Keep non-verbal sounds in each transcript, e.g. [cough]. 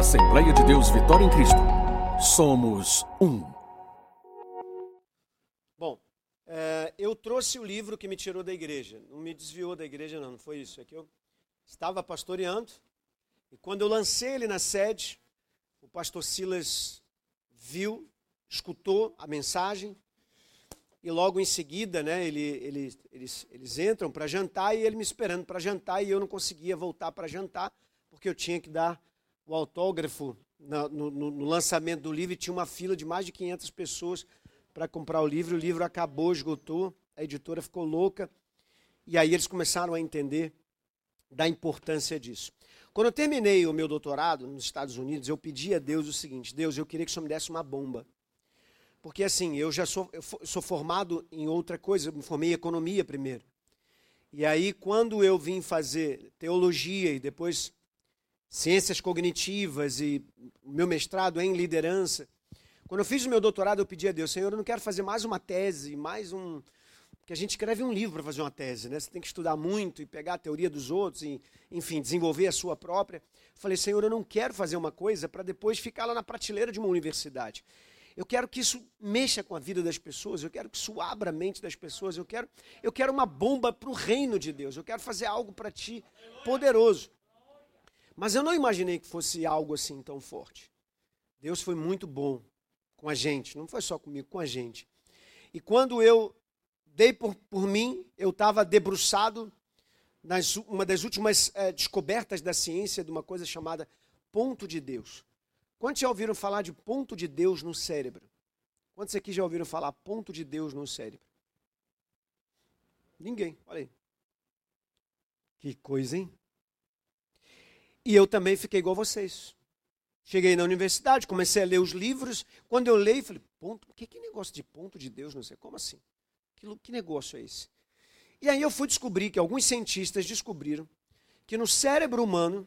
Assembleia de Deus Vitória em Cristo. Somos um. Bom, é, eu trouxe o livro que me tirou da igreja. Não me desviou da igreja, não, não foi isso. É que eu estava pastoreando e quando eu lancei ele na sede, o pastor Silas viu, escutou a mensagem e logo em seguida, né, ele, ele, eles, eles entram para jantar e ele me esperando para jantar e eu não conseguia voltar para jantar porque eu tinha que dar o autógrafo no, no, no, lançamento do livro e tinha uma fila de mais de 500 pessoas para comprar o livro. O livro acabou, esgotou, a editora ficou louca e aí eles começaram a entender da importância disso. Quando eu terminei o meu doutorado nos Estados Unidos, eu pedi a Deus o seguinte: Deus, eu queria que o Senhor me desse uma bomba. Porque assim, eu já sou, eu sou formado em outra coisa, eu me formei em economia primeiro. E aí, quando eu vim fazer teologia e depois ciências cognitivas e meu mestrado em liderança, quando eu fiz o meu doutorado, eu pedi a Deus, Senhor, eu não quero fazer mais uma tese, mais um. Porque a gente escreve um livro para fazer uma tese, né? Você tem que estudar muito e pegar a teoria dos outros e, enfim, desenvolver a sua própria. Eu falei, Senhor, eu não quero fazer uma coisa para depois ficar lá na prateleira de uma universidade. Eu quero que isso mexa com a vida das pessoas, eu quero que isso abra a mente das pessoas, eu quero, eu quero uma bomba para o reino de Deus, eu quero fazer algo para ti poderoso. Mas eu não imaginei que fosse algo assim tão forte. Deus foi muito bom com a gente, não foi só comigo, com a gente. E quando eu dei por, por mim, eu estava debruçado nas uma das últimas é, descobertas da ciência de uma coisa chamada ponto de Deus. Quantos já ouviram falar de ponto de Deus no cérebro? Quantos aqui já ouviram falar ponto de Deus no cérebro? Ninguém, olha aí. Que coisa, hein? E eu também fiquei igual vocês. Cheguei na universidade, comecei a ler os livros. Quando eu leio, falei, ponto, que, que negócio de ponto de Deus? Não sei, como assim? Que, que negócio é esse? E aí eu fui descobrir que alguns cientistas descobriram que no cérebro humano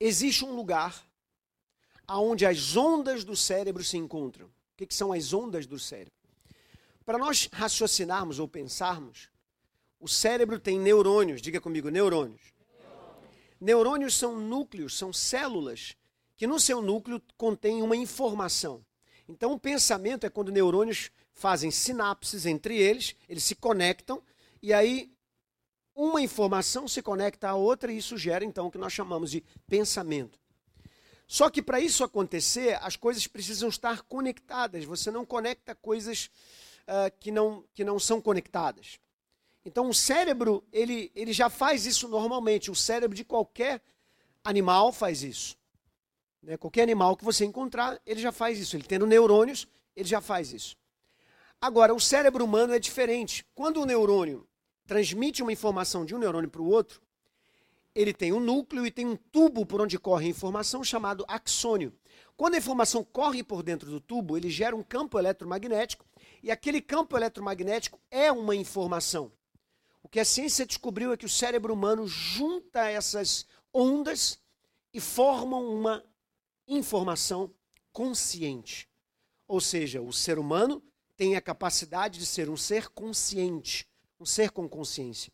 existe um lugar aonde as ondas do cérebro se encontram. O que, que são as ondas do cérebro? Para nós raciocinarmos ou pensarmos, o cérebro tem neurônios, diga comigo, neurônios. Neurônios são núcleos, são células que no seu núcleo contém uma informação. Então, o pensamento é quando neurônios fazem sinapses entre eles, eles se conectam, e aí uma informação se conecta à outra, e isso gera então o que nós chamamos de pensamento. Só que para isso acontecer, as coisas precisam estar conectadas. Você não conecta coisas uh, que, não, que não são conectadas. Então o cérebro, ele, ele já faz isso normalmente. O cérebro de qualquer animal faz isso. Né? Qualquer animal que você encontrar, ele já faz isso. Ele tendo neurônios, ele já faz isso. Agora, o cérebro humano é diferente. Quando o neurônio transmite uma informação de um neurônio para o outro, ele tem um núcleo e tem um tubo por onde corre a informação chamado axônio. Quando a informação corre por dentro do tubo, ele gera um campo eletromagnético e aquele campo eletromagnético é uma informação. O que a ciência descobriu é que o cérebro humano junta essas ondas e formam uma informação consciente. Ou seja, o ser humano tem a capacidade de ser um ser consciente, um ser com consciência.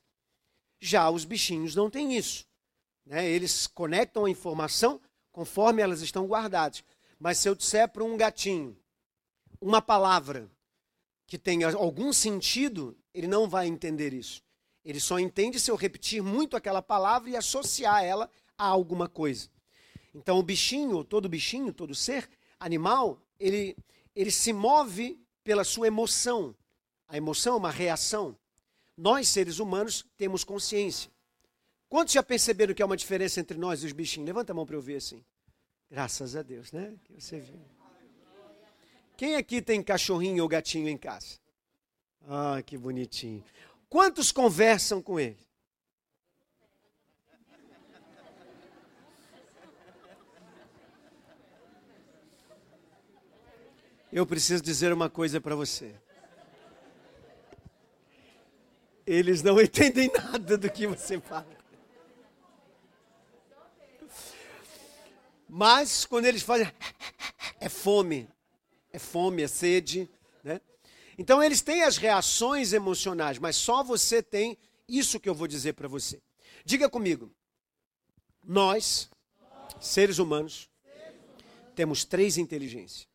Já os bichinhos não têm isso. Né? Eles conectam a informação conforme elas estão guardadas. Mas se eu disser para um gatinho uma palavra que tenha algum sentido, ele não vai entender isso. Ele só entende se eu repetir muito aquela palavra e associar ela a alguma coisa. Então o bichinho, todo bichinho, todo ser animal, ele, ele se move pela sua emoção. A emoção é uma reação. Nós, seres humanos, temos consciência. Quantos já perceberam que há uma diferença entre nós e os bichinhos? Levanta a mão para eu ver assim. Graças a Deus, né? Que você viu. Quem aqui tem cachorrinho ou gatinho em casa? Ah, que bonitinho. Quantos conversam com ele? Eu preciso dizer uma coisa para você. Eles não [laughs] entendem nada do que você fala. Mas quando eles fazem, é fome, é fome, é sede, né? Então eles têm as reações emocionais, mas só você tem isso que eu vou dizer para você. Diga comigo. Nós, seres humanos, Temos três inteligências.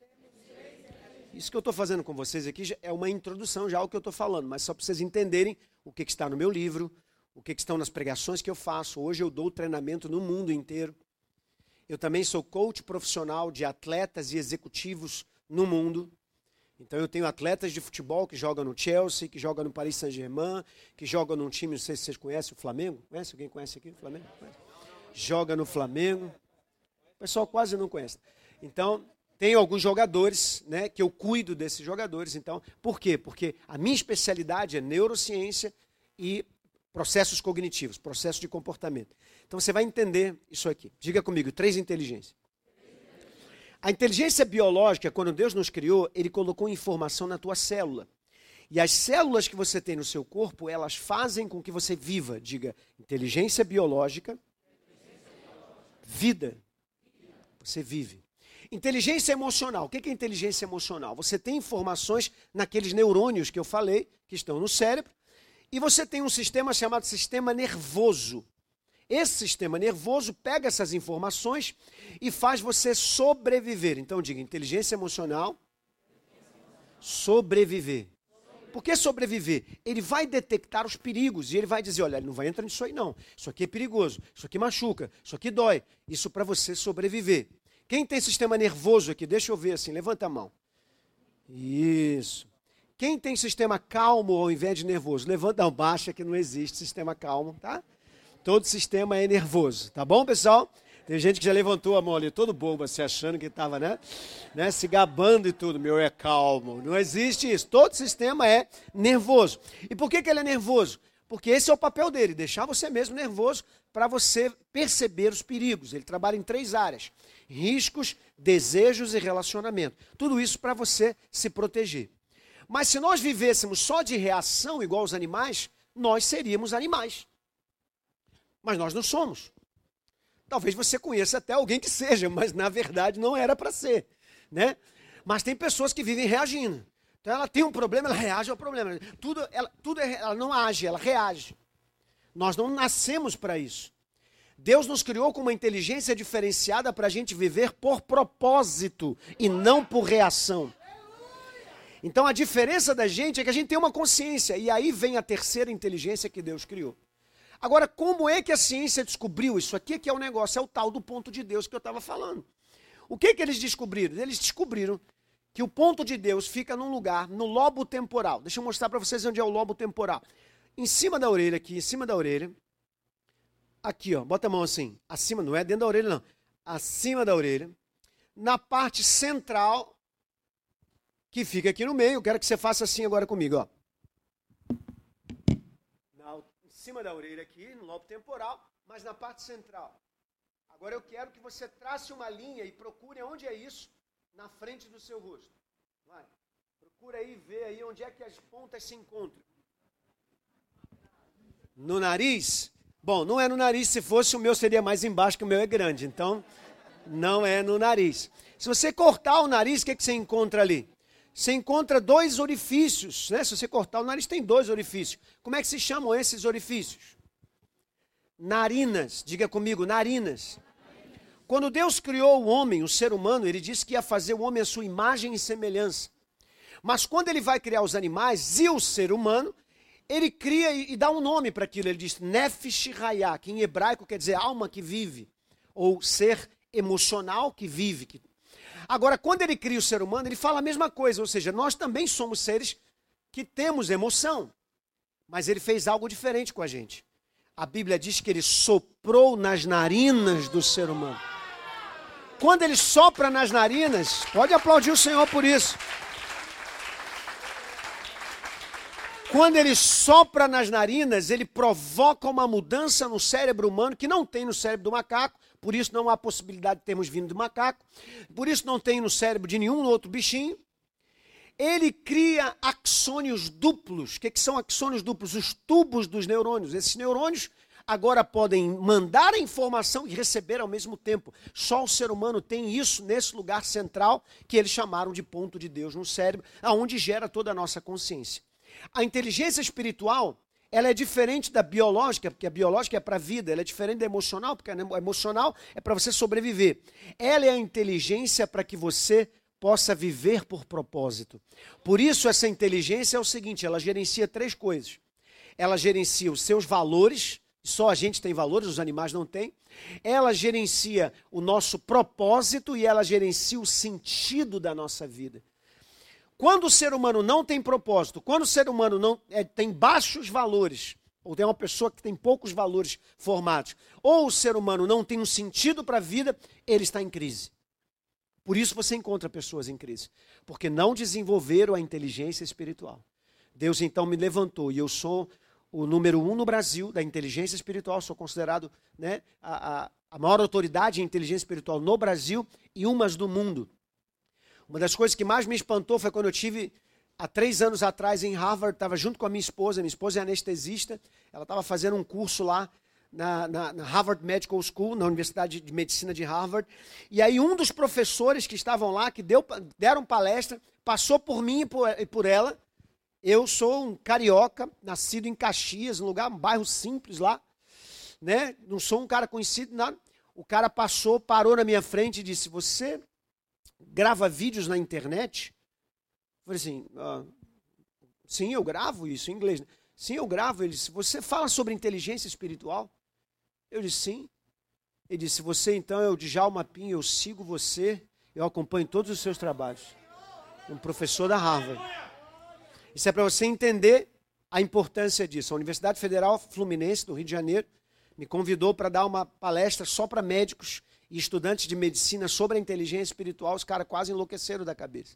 Isso que eu estou fazendo com vocês aqui é uma introdução já ao que eu estou falando, mas só para vocês entenderem o que, que está no meu livro, o que, que estão nas pregações que eu faço. Hoje eu dou treinamento no mundo inteiro. Eu também sou coach profissional de atletas e executivos no mundo. Então eu tenho atletas de futebol que jogam no Chelsea, que jogam no Paris Saint-Germain, que jogam num time, não sei se vocês conhecem o Flamengo. Conhece? Alguém conhece aqui o Flamengo? Conhece? Joga no Flamengo. O pessoal quase não conhece. Então, tenho alguns jogadores, né, que eu cuido desses jogadores. Então, por quê? Porque a minha especialidade é neurociência e processos cognitivos, processos de comportamento. Então você vai entender isso aqui. Diga comigo, três inteligências. A inteligência biológica, quando Deus nos criou, ele colocou informação na tua célula. E as células que você tem no seu corpo, elas fazem com que você viva. Diga, inteligência biológica, vida. Você vive. Inteligência emocional. O que é inteligência emocional? Você tem informações naqueles neurônios que eu falei, que estão no cérebro, e você tem um sistema chamado sistema nervoso. Esse sistema nervoso pega essas informações e faz você sobreviver. Então, diga inteligência emocional, sobreviver. Por que sobreviver? Ele vai detectar os perigos e ele vai dizer: olha, não vai entrar nisso aí, não. Isso aqui é perigoso, isso aqui machuca, isso aqui dói. Isso para você sobreviver. Quem tem sistema nervoso aqui? Deixa eu ver assim, levanta a mão. Isso. Quem tem sistema calmo ao invés de nervoso? Levanta, não, baixa que não existe sistema calmo, tá? Todo sistema é nervoso, tá bom, pessoal? Tem gente que já levantou a mão ali, todo bobo, se achando que estava, né, né? Se gabando e tudo. Meu é calmo. Não existe isso. Todo sistema é nervoso. E por que, que ele é nervoso? Porque esse é o papel dele, deixar você mesmo nervoso para você perceber os perigos. Ele trabalha em três áreas: riscos, desejos e relacionamento. Tudo isso para você se proteger. Mas se nós vivêssemos só de reação, igual os animais, nós seríamos animais mas nós não somos. Talvez você conheça até alguém que seja, mas na verdade não era para ser, né? Mas tem pessoas que vivem reagindo. Então ela tem um problema, ela reage ao problema. Tudo, ela, tudo é, ela não age, ela reage. Nós não nascemos para isso. Deus nos criou com uma inteligência diferenciada para a gente viver por propósito e não por reação. Então a diferença da gente é que a gente tem uma consciência, e aí vem a terceira inteligência que Deus criou. Agora, como é que a ciência descobriu isso aqui? Que é o negócio, é o tal do ponto de Deus que eu estava falando. O que, que eles descobriram? Eles descobriram que o ponto de Deus fica num lugar, no lobo temporal. Deixa eu mostrar para vocês onde é o lobo temporal. Em cima da orelha, aqui, em cima da orelha. Aqui, ó, bota a mão assim. Acima, não é dentro da orelha, não. Acima da orelha. Na parte central, que fica aqui no meio. Eu quero que você faça assim agora comigo, ó cima da orelha aqui, no lobo temporal, mas na parte central. Agora eu quero que você trace uma linha e procure onde é isso na frente do seu rosto. Vai. Procura aí ver aí onde é que as pontas se encontram. No nariz? Bom, não é no nariz, se fosse o meu seria mais embaixo, que o meu é grande. Então, não é no nariz. Se você cortar o nariz, o que, é que você encontra ali? Você encontra dois orifícios, né? Se você cortar o nariz, tem dois orifícios. Como é que se chamam esses orifícios? Narinas. Diga comigo, narinas. Quando Deus criou o homem, o ser humano, ele disse que ia fazer o homem à sua imagem e semelhança. Mas quando ele vai criar os animais e o ser humano, ele cria e, dá um nome para aquilo. Ele diz Nefesh Hayah, que em hebraico quer dizer alma que vive, ou ser emocional que vive, que Agora, quando ele cria o ser humano, ele fala a mesma coisa, ou seja, nós também somos seres que temos emoção, mas ele fez algo diferente com a gente. A Bíblia diz que ele soprou nas narinas do ser humano. Quando ele sopra nas narinas, pode aplaudir o Senhor por isso. Quando ele sopra nas narinas, ele provoca uma mudança no cérebro humano que não tem no cérebro do macaco, por isso não há possibilidade de termos vindo do macaco, por isso não tem no cérebro de nenhum outro bichinho. Ele cria axônios duplos. O que, que são axônios duplos? Os tubos dos neurônios. Esses neurônios agora podem mandar a informação e receber ao mesmo tempo. Só o ser humano tem isso nesse lugar central que eles chamaram de ponto de Deus no cérebro, aonde gera toda a nossa consciência. A inteligência espiritual, ela é diferente da biológica, porque a biológica é para a vida, ela é diferente da emocional, porque a emocional é para você sobreviver. Ela é a inteligência para que você possa viver por propósito. Por isso, essa inteligência é o seguinte: ela gerencia três coisas. Ela gerencia os seus valores, só a gente tem valores, os animais não têm. Ela gerencia o nosso propósito e ela gerencia o sentido da nossa vida. Quando o ser humano não tem propósito, quando o ser humano não é, tem baixos valores, ou tem uma pessoa que tem poucos valores formados, ou o ser humano não tem um sentido para a vida, ele está em crise. Por isso você encontra pessoas em crise, porque não desenvolveram a inteligência espiritual. Deus então me levantou e eu sou o número um no Brasil da inteligência espiritual, sou considerado né, a, a, a maior autoridade em inteligência espiritual no Brasil e umas do mundo. Uma das coisas que mais me espantou foi quando eu tive, há três anos atrás, em Harvard, estava junto com a minha esposa, minha esposa é anestesista, ela estava fazendo um curso lá na, na, na, Harvard Medical School, na Universidade de Medicina de Harvard. E aí um dos professores que estavam lá, que deu, deram palestra, passou por mim e por, e por ela. Eu sou um carioca, nascido em Caxias, um lugar, um bairro simples lá. Né? Não sou um cara conhecido, nada. O cara passou, parou na minha frente e disse: Você grava vídeos na internet? Eu falei assim: ah, Sim, eu gravo isso em inglês. Sim, eu gravo. Ele disse: Você fala sobre inteligência espiritual? Eu disse, sim. Ele disse, você então é o Djalma eu sigo você, eu acompanho todos os seus trabalhos. Um professor da Harvard. Isso é para você entender a importância disso. A Universidade Federal Fluminense, do Rio de Janeiro, me convidou para dar uma palestra só para médicos e estudantes de medicina sobre a inteligência espiritual. Os caras quase enlouqueceram da cabeça.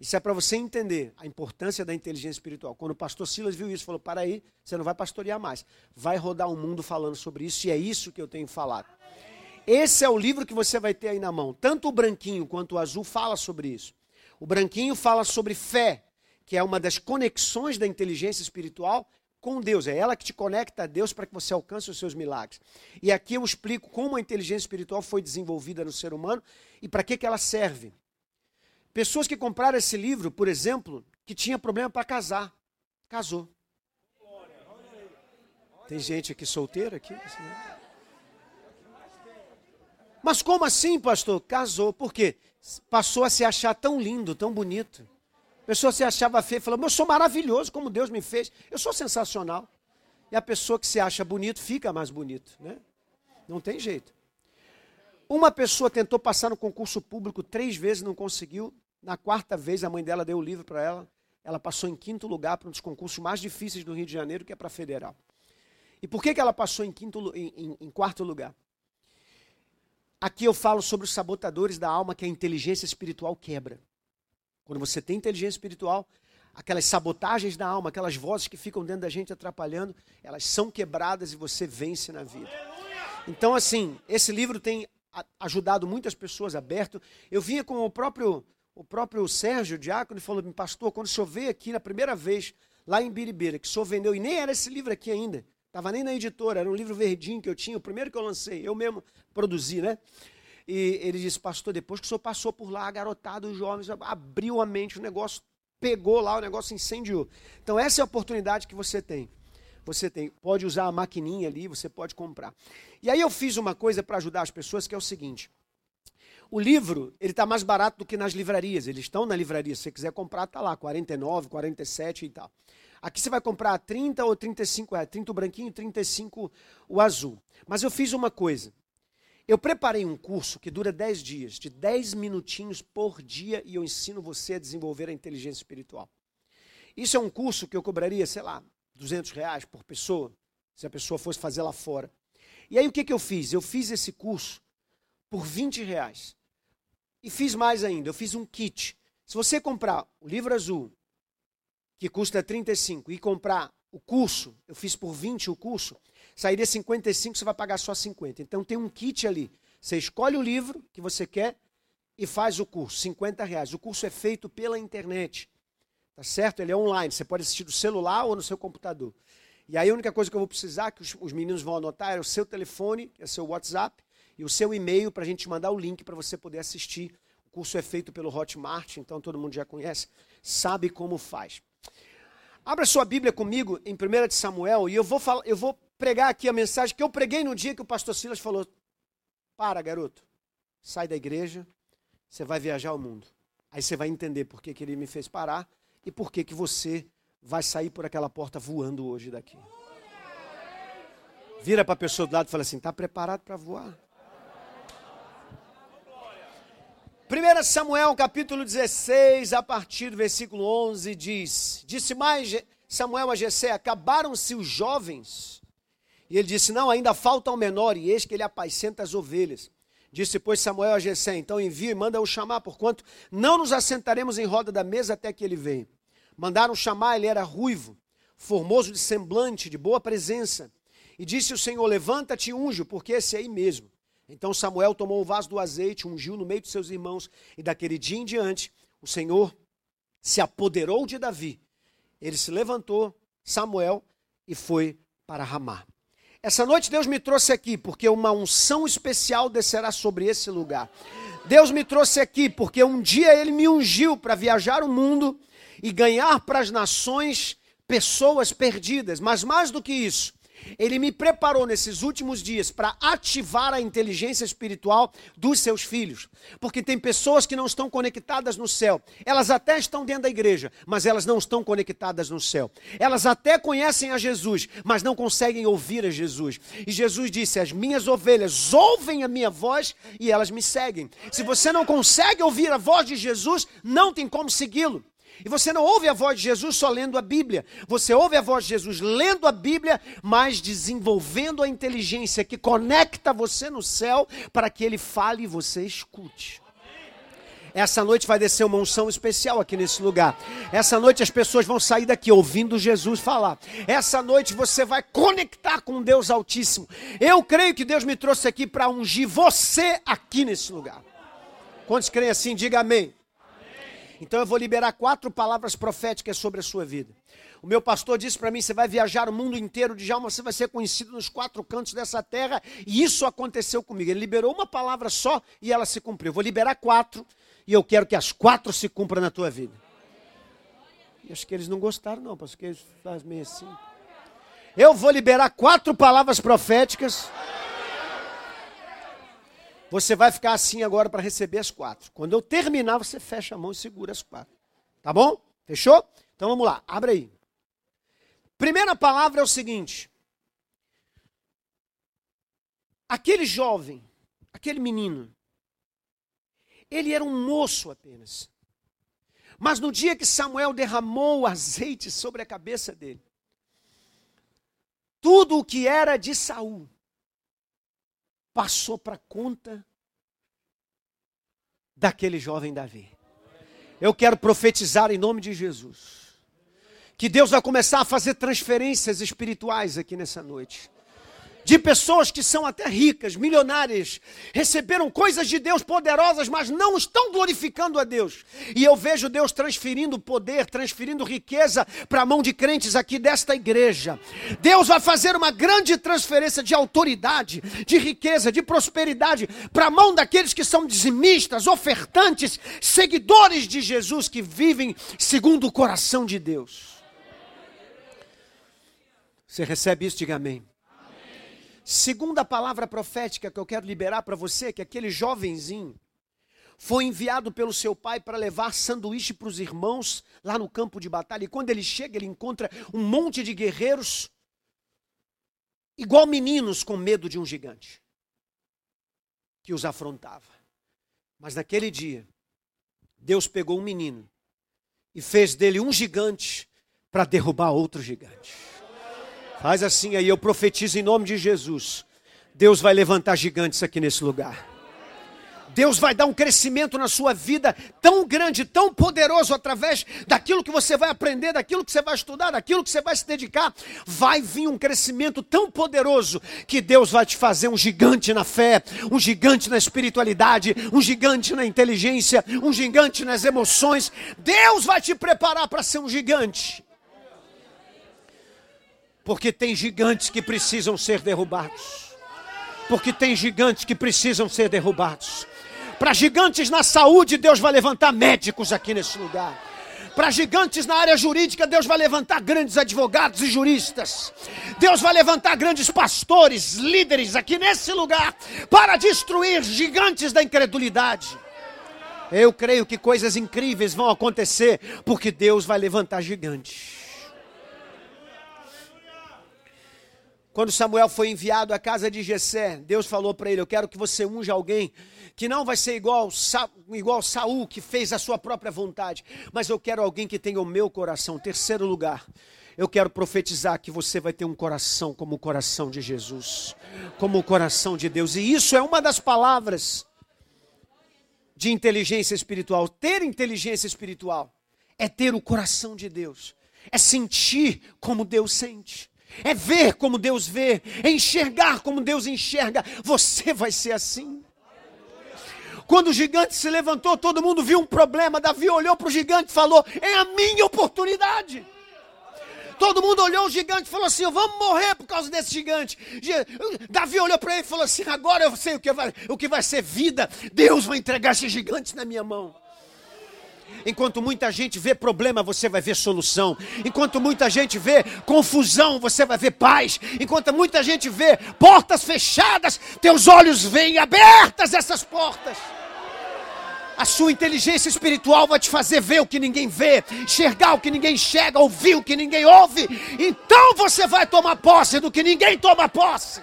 Isso é para você entender a importância da inteligência espiritual. Quando o pastor Silas viu isso, falou: para aí, você não vai pastorear mais. Vai rodar o mundo falando sobre isso, e é isso que eu tenho falado. Esse é o livro que você vai ter aí na mão. Tanto o branquinho quanto o azul fala sobre isso. O branquinho fala sobre fé, que é uma das conexões da inteligência espiritual com Deus. É ela que te conecta a Deus para que você alcance os seus milagres. E aqui eu explico como a inteligência espiritual foi desenvolvida no ser humano e para que, que ela serve. Pessoas que compraram esse livro, por exemplo, que tinha problema para casar. Casou. Tem gente aqui solteira aqui? Mas como assim, pastor? Casou. Por quê? Passou a se achar tão lindo, tão bonito. Pessoa se achava feia falou: Eu sou maravilhoso como Deus me fez. Eu sou sensacional. E a pessoa que se acha bonito fica mais bonito. Né? Não tem jeito. Uma pessoa tentou passar no concurso público três vezes, não conseguiu. Na quarta vez, a mãe dela deu o livro para ela. Ela passou em quinto lugar para um dos concursos mais difíceis do Rio de Janeiro, que é para federal. E por que, que ela passou em, quinto, em, em, em quarto lugar? Aqui eu falo sobre os sabotadores da alma que a inteligência espiritual quebra. Quando você tem inteligência espiritual, aquelas sabotagens da alma, aquelas vozes que ficam dentro da gente atrapalhando, elas são quebradas e você vence na vida. Então, assim, esse livro tem ajudado muitas pessoas aberto. Eu vinha com o próprio o próprio Sérgio, o diácono, falou: Pastor, quando o senhor veio aqui na primeira vez, lá em Biribeira, que o senhor vendeu, e nem era esse livro aqui ainda, estava nem na editora, era um livro verdinho que eu tinha, o primeiro que eu lancei, eu mesmo produzi, né? E ele disse: Pastor, depois que o senhor passou por lá, garotado, os jovens, abriu a mente, o negócio pegou lá, o negócio incendiou. Então, essa é a oportunidade que você tem. Você tem, pode usar a maquininha ali, você pode comprar. E aí eu fiz uma coisa para ajudar as pessoas que é o seguinte: o livro, ele está mais barato do que nas livrarias. Eles estão na livraria. Se você quiser comprar, está lá, 49, 47 e tal. Aqui você vai comprar 30 ou 35, é, 30 o branquinho, 35 o azul. Mas eu fiz uma coisa. Eu preparei um curso que dura 10 dias, de 10 minutinhos por dia, e eu ensino você a desenvolver a inteligência espiritual. Isso é um curso que eu cobraria, sei lá, 200 reais por pessoa, se a pessoa fosse fazer lá fora. E aí o que, que eu fiz? Eu fiz esse curso por 20 reais. E fiz mais ainda, eu fiz um kit. Se você comprar o livro azul, que custa 35, e comprar o curso, eu fiz por 20 o curso, sairia 55, você vai pagar só 50. Então tem um kit ali. Você escolhe o livro que você quer e faz o curso, 50 reais. O curso é feito pela internet. Tá certo? Ele é online. Você pode assistir do celular ou no seu computador. E aí a única coisa que eu vou precisar, que os, os meninos vão anotar, é o seu telefone, é o seu WhatsApp, e o seu e-mail para a gente mandar o link para você poder assistir. O curso é feito pelo Hotmart, então todo mundo já conhece, sabe como faz. Abra sua Bíblia comigo em 1 Samuel e eu vou, falar, eu vou pregar aqui a mensagem que eu preguei no dia que o pastor Silas falou: Para, garoto, sai da igreja, você vai viajar ao mundo. Aí você vai entender por que, que ele me fez parar e por que, que você vai sair por aquela porta voando hoje daqui. Vira para a pessoa do lado e fala assim: está preparado para voar? 1 Samuel capítulo 16, a partir do versículo 11, diz: Disse mais Samuel a Jessé: Acabaram-se os jovens. E ele disse: Não, ainda falta um menor, e eis que ele apacenta as ovelhas. Disse, pois, Samuel a Jessé: Então envia e manda-o chamar, porquanto não nos assentaremos em roda da mesa até que ele venha. Mandaram chamar, ele era ruivo, formoso de semblante, de boa presença. E disse o Senhor: Levanta-te e unge, porque esse é aí mesmo. Então Samuel tomou o vaso do azeite, ungiu no meio de seus irmãos, e daquele dia em diante, o Senhor se apoderou de Davi. Ele se levantou, Samuel, e foi para Ramá. Essa noite Deus me trouxe aqui porque uma unção especial descerá sobre esse lugar. Deus me trouxe aqui porque um dia ele me ungiu para viajar o mundo e ganhar para as nações pessoas perdidas, mas mais do que isso, ele me preparou nesses últimos dias para ativar a inteligência espiritual dos seus filhos. Porque tem pessoas que não estão conectadas no céu. Elas até estão dentro da igreja, mas elas não estão conectadas no céu. Elas até conhecem a Jesus, mas não conseguem ouvir a Jesus. E Jesus disse: As minhas ovelhas ouvem a minha voz e elas me seguem. Se você não consegue ouvir a voz de Jesus, não tem como segui-lo. E você não ouve a voz de Jesus só lendo a Bíblia. Você ouve a voz de Jesus lendo a Bíblia, mas desenvolvendo a inteligência que conecta você no céu para que ele fale e você escute. Essa noite vai descer uma unção especial aqui nesse lugar. Essa noite as pessoas vão sair daqui ouvindo Jesus falar. Essa noite você vai conectar com Deus Altíssimo. Eu creio que Deus me trouxe aqui para ungir você aqui nesse lugar. Quantos creem assim? Diga amém. Então eu vou liberar quatro palavras proféticas sobre a sua vida. O meu pastor disse para mim: você vai viajar o mundo inteiro de Jalma, você vai ser conhecido nos quatro cantos dessa terra. E isso aconteceu comigo. Ele liberou uma palavra só e ela se cumpriu. Eu vou liberar quatro e eu quero que as quatro se cumpram na tua vida. E acho que eles não gostaram, não, pastor, que eles fazem meio assim. Eu vou liberar quatro palavras proféticas. Você vai ficar assim agora para receber as quatro. Quando eu terminar, você fecha a mão e segura as quatro. Tá bom? Fechou? Então vamos lá, abre aí. Primeira palavra é o seguinte: aquele jovem, aquele menino, ele era um moço apenas. Mas no dia que Samuel derramou o azeite sobre a cabeça dele, tudo o que era de Saul passou para conta daquele jovem Davi. Eu quero profetizar em nome de Jesus. Que Deus vai começar a fazer transferências espirituais aqui nessa noite de pessoas que são até ricas, milionárias, receberam coisas de Deus poderosas, mas não estão glorificando a Deus. E eu vejo Deus transferindo poder, transferindo riqueza para a mão de crentes aqui desta igreja. Deus vai fazer uma grande transferência de autoridade, de riqueza, de prosperidade para a mão daqueles que são dizimistas, ofertantes, seguidores de Jesus que vivem segundo o coração de Deus. Você recebe isso? Diga amém. Segunda palavra profética que eu quero liberar para você, que aquele jovenzinho foi enviado pelo seu pai para levar sanduíche para os irmãos lá no campo de batalha. E quando ele chega, ele encontra um monte de guerreiros, igual meninos com medo de um gigante, que os afrontava. Mas naquele dia, Deus pegou um menino e fez dele um gigante para derrubar outro gigante. Faz assim aí, eu profetizo em nome de Jesus. Deus vai levantar gigantes aqui nesse lugar. Deus vai dar um crescimento na sua vida tão grande, tão poderoso através daquilo que você vai aprender, daquilo que você vai estudar, daquilo que você vai se dedicar. Vai vir um crescimento tão poderoso que Deus vai te fazer um gigante na fé, um gigante na espiritualidade, um gigante na inteligência, um gigante nas emoções. Deus vai te preparar para ser um gigante. Porque tem gigantes que precisam ser derrubados. Porque tem gigantes que precisam ser derrubados. Para gigantes na saúde, Deus vai levantar médicos aqui nesse lugar Para gigantes na área jurídica, Deus vai levantar grandes advogados e juristas. Deus vai levantar grandes pastores, líderes aqui nesse lugar para destruir gigantes da incredulidade. Eu creio que coisas incríveis vão acontecer porque Deus vai levantar gigantes. Quando Samuel foi enviado à casa de Jessé, Deus falou para ele: Eu quero que você unja alguém que não vai ser igual, igual Saul, que fez a sua própria vontade, mas eu quero alguém que tenha o meu coração. Terceiro lugar, eu quero profetizar que você vai ter um coração como o coração de Jesus, como o coração de Deus, e isso é uma das palavras de inteligência espiritual. Ter inteligência espiritual é ter o coração de Deus, é sentir como Deus sente é ver como Deus vê, é enxergar como Deus enxerga. Você vai ser assim. Quando o gigante se levantou, todo mundo viu um problema. Davi olhou para o gigante e falou: É a minha oportunidade. Todo mundo olhou o gigante e falou assim: Vamos morrer por causa desse gigante. Davi olhou para ele e falou assim: Agora eu sei o que, vai, o que vai ser vida. Deus vai entregar esse gigante na minha mão. Enquanto muita gente vê problema, você vai ver solução. Enquanto muita gente vê confusão, você vai ver paz. Enquanto muita gente vê portas fechadas, teus olhos veem abertas essas portas. A sua inteligência espiritual vai te fazer ver o que ninguém vê, enxergar o que ninguém enxerga, ouvir o que ninguém ouve. Então você vai tomar posse do que ninguém toma posse.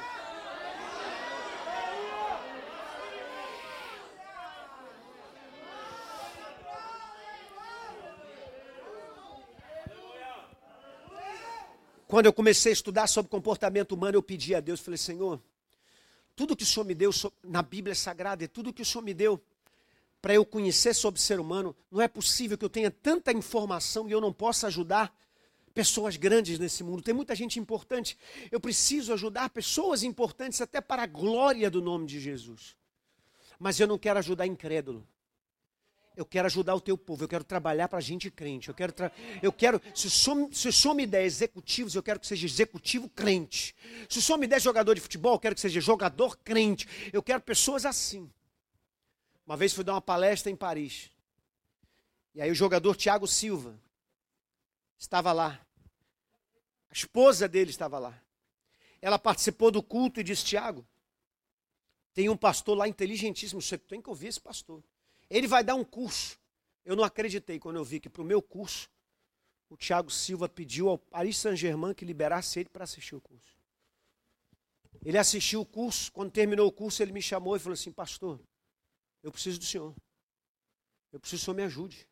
Quando eu comecei a estudar sobre comportamento humano, eu pedi a Deus, falei, Senhor, tudo que o Senhor me deu na Bíblia Sagrada e tudo que o Senhor me deu para eu conhecer sobre o ser humano, não é possível que eu tenha tanta informação e eu não possa ajudar pessoas grandes nesse mundo. Tem muita gente importante. Eu preciso ajudar pessoas importantes até para a glória do nome de Jesus. Mas eu não quero ajudar incrédulo. Eu quero ajudar o teu povo, eu quero trabalhar para gente crente. Eu quero, eu quero se, o senhor, se o senhor me der executivos, eu quero que seja executivo crente. Se o senhor me der jogador de futebol, eu quero que seja jogador crente. Eu quero pessoas assim. Uma vez fui dar uma palestra em Paris. E aí o jogador Thiago Silva estava lá. A esposa dele estava lá. Ela participou do culto e disse: Tiago, tem um pastor lá inteligentíssimo, você tem que ouvir esse pastor. Ele vai dar um curso. Eu não acreditei quando eu vi que para o meu curso, o Tiago Silva pediu ao Paris Saint-Germain que liberasse ele para assistir o curso. Ele assistiu o curso, quando terminou o curso, ele me chamou e falou assim: Pastor, eu preciso do senhor. Eu preciso que o senhor me ajude.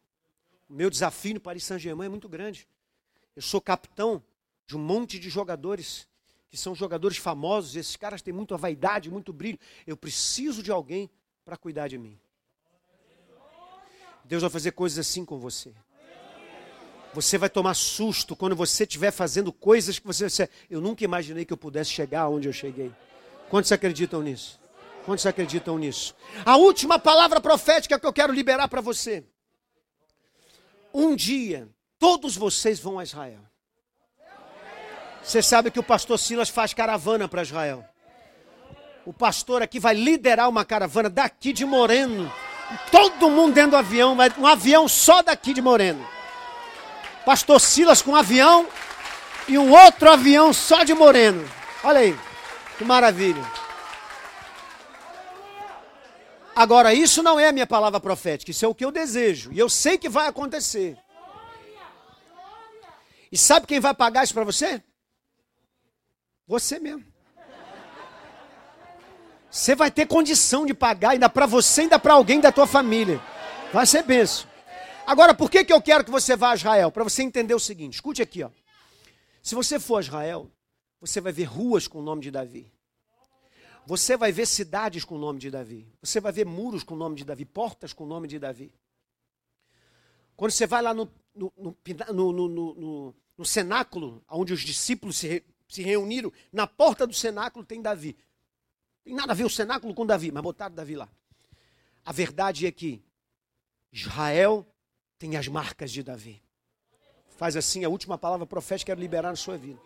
O meu desafio no Paris Saint-Germain é muito grande. Eu sou capitão de um monte de jogadores que são jogadores famosos. Esses caras têm muita vaidade, muito brilho. Eu preciso de alguém para cuidar de mim. Deus vai fazer coisas assim com você. Você vai tomar susto quando você estiver fazendo coisas que você, você. Eu nunca imaginei que eu pudesse chegar onde eu cheguei. Quantos acreditam nisso? Quantos acreditam nisso? A última palavra profética que eu quero liberar para você. Um dia, todos vocês vão a Israel. Você sabe que o pastor Silas faz caravana para Israel. O pastor aqui vai liderar uma caravana daqui de Moreno Todo mundo dentro do avião, um avião só daqui de Moreno. Pastor Silas com um avião e um outro avião só de Moreno. Olha aí, que maravilha. Agora, isso não é a minha palavra profética, isso é o que eu desejo. E eu sei que vai acontecer. E sabe quem vai pagar isso para você? Você mesmo. Você vai ter condição de pagar ainda para você, ainda para alguém da tua família. Vai ser benção. Agora, por que, que eu quero que você vá a Israel? Para você entender o seguinte, escute aqui, ó. Se você for a Israel, você vai ver ruas com o nome de Davi. Você vai ver cidades com o nome de Davi. Você vai ver muros com o nome de Davi, portas com o nome de Davi. Quando você vai lá no, no, no, no, cenáculo, onde os discípulos se, re, se reuniram, na porta do cenáculo tem Davi. Tem nada a ver o cenáculo com Davi, mas botaram Davi lá. A verdade é que Israel tem as marcas de Davi. Faz assim a última palavra profética que quero liberar na sua vida.